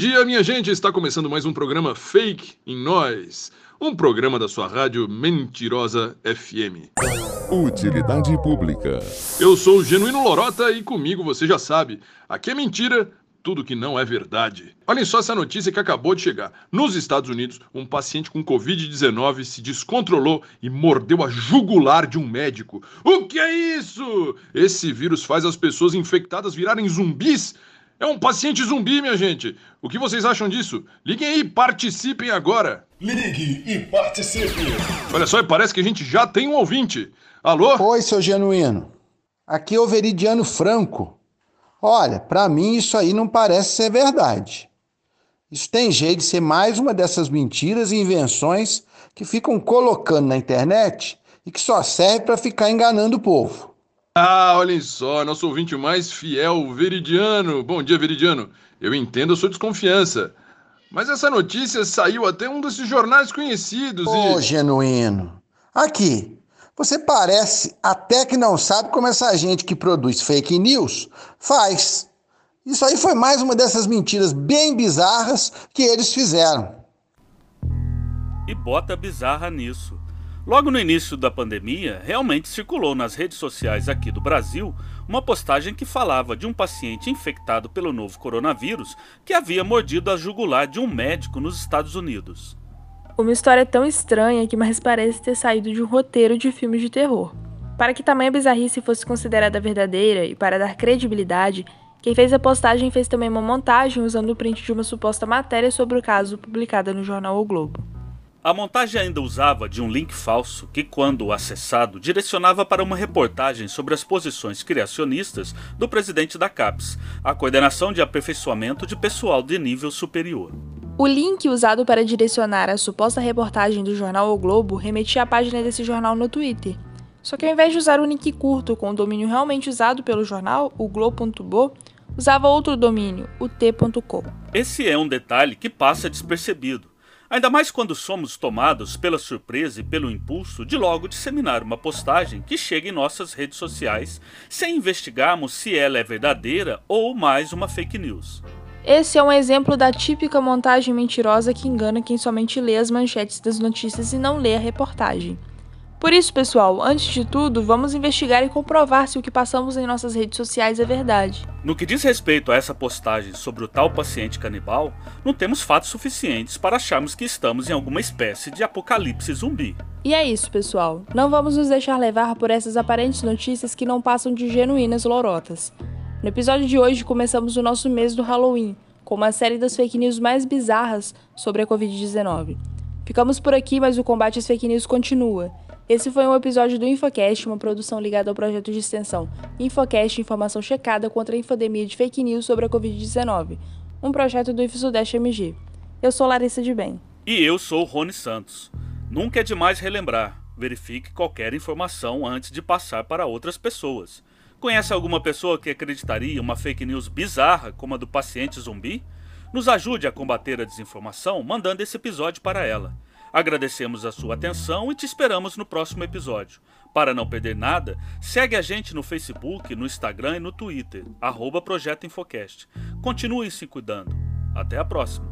dia, minha gente! Está começando mais um programa Fake em Nós. Um programa da sua rádio Mentirosa FM. Utilidade Pública. Eu sou o Genuíno Lorota e comigo você já sabe, aqui é mentira, tudo que não é verdade. Olhem só essa notícia que acabou de chegar. Nos Estados Unidos, um paciente com Covid-19 se descontrolou e mordeu a jugular de um médico. O que é isso? Esse vírus faz as pessoas infectadas virarem zumbis? É um paciente zumbi, minha gente. O que vocês acham disso? Liguem aí e participem agora. Ligue e participe. Olha só, parece que a gente já tem um ouvinte. Alô? Oi, seu genuíno. Aqui é o Veridiano Franco. Olha, para mim isso aí não parece ser verdade. Isso tem jeito de ser mais uma dessas mentiras e invenções que ficam colocando na internet e que só serve para ficar enganando o povo. Ah, olhem só, nosso ouvinte mais fiel, Veridiano. Bom dia, Veridiano. Eu entendo a sua desconfiança. Mas essa notícia saiu até um desses jornais conhecidos Ô, e. genuíno. Aqui, você parece até que não sabe como essa gente que produz fake news faz. Isso aí foi mais uma dessas mentiras bem bizarras que eles fizeram. E bota bizarra nisso. Logo no início da pandemia, realmente circulou nas redes sociais aqui do Brasil uma postagem que falava de um paciente infectado pelo novo coronavírus que havia mordido a jugular de um médico nos Estados Unidos. Uma história tão estranha que mais parece ter saído de um roteiro de filme de terror. Para que tamanha bizarrice fosse considerada verdadeira e para dar credibilidade, quem fez a postagem fez também uma montagem usando o print de uma suposta matéria sobre o caso publicada no jornal O Globo. A montagem ainda usava de um link falso que, quando acessado, direcionava para uma reportagem sobre as posições criacionistas do presidente da CAPES, a coordenação de aperfeiçoamento de pessoal de nível superior. O link usado para direcionar a suposta reportagem do jornal O Globo remetia à página desse jornal no Twitter. Só que ao invés de usar o link curto com o domínio realmente usado pelo jornal, o globo.bo, usava outro domínio, o t.com. Esse é um detalhe que passa despercebido Ainda mais quando somos tomados pela surpresa e pelo impulso de logo disseminar uma postagem que chega em nossas redes sociais, sem investigarmos se ela é verdadeira ou mais uma fake news. Esse é um exemplo da típica montagem mentirosa que engana quem somente lê as manchetes das notícias e não lê a reportagem. Por isso, pessoal, antes de tudo, vamos investigar e comprovar se o que passamos em nossas redes sociais é verdade. No que diz respeito a essa postagem sobre o tal paciente canibal, não temos fatos suficientes para acharmos que estamos em alguma espécie de apocalipse zumbi. E é isso, pessoal. Não vamos nos deixar levar por essas aparentes notícias que não passam de genuínas lorotas. No episódio de hoje, começamos o nosso mês do Halloween, com uma série das fake news mais bizarras sobre a Covid-19. Ficamos por aqui, mas o combate às fake news continua. Esse foi um episódio do Infocast, uma produção ligada ao projeto de extensão Infocast Informação Checada contra a Infodemia de Fake News sobre a Covid-19, um projeto do IFSudeste MG. Eu sou Larissa de Bem. E eu sou Rony Santos. Nunca é demais relembrar. Verifique qualquer informação antes de passar para outras pessoas. Conhece alguma pessoa que acreditaria uma fake news bizarra como a do paciente zumbi? Nos ajude a combater a desinformação mandando esse episódio para ela. Agradecemos a sua atenção e te esperamos no próximo episódio. Para não perder nada, segue a gente no Facebook, no Instagram e no Twitter, arroba Projeto Infocast. Continue se cuidando. Até a próxima.